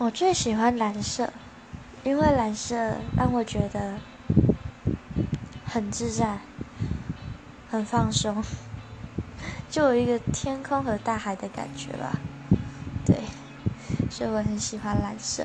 我最喜欢蓝色因为蓝色让我觉得很自在很放松 就有一个天空和大海的感觉吧。对所以我很喜欢蓝色。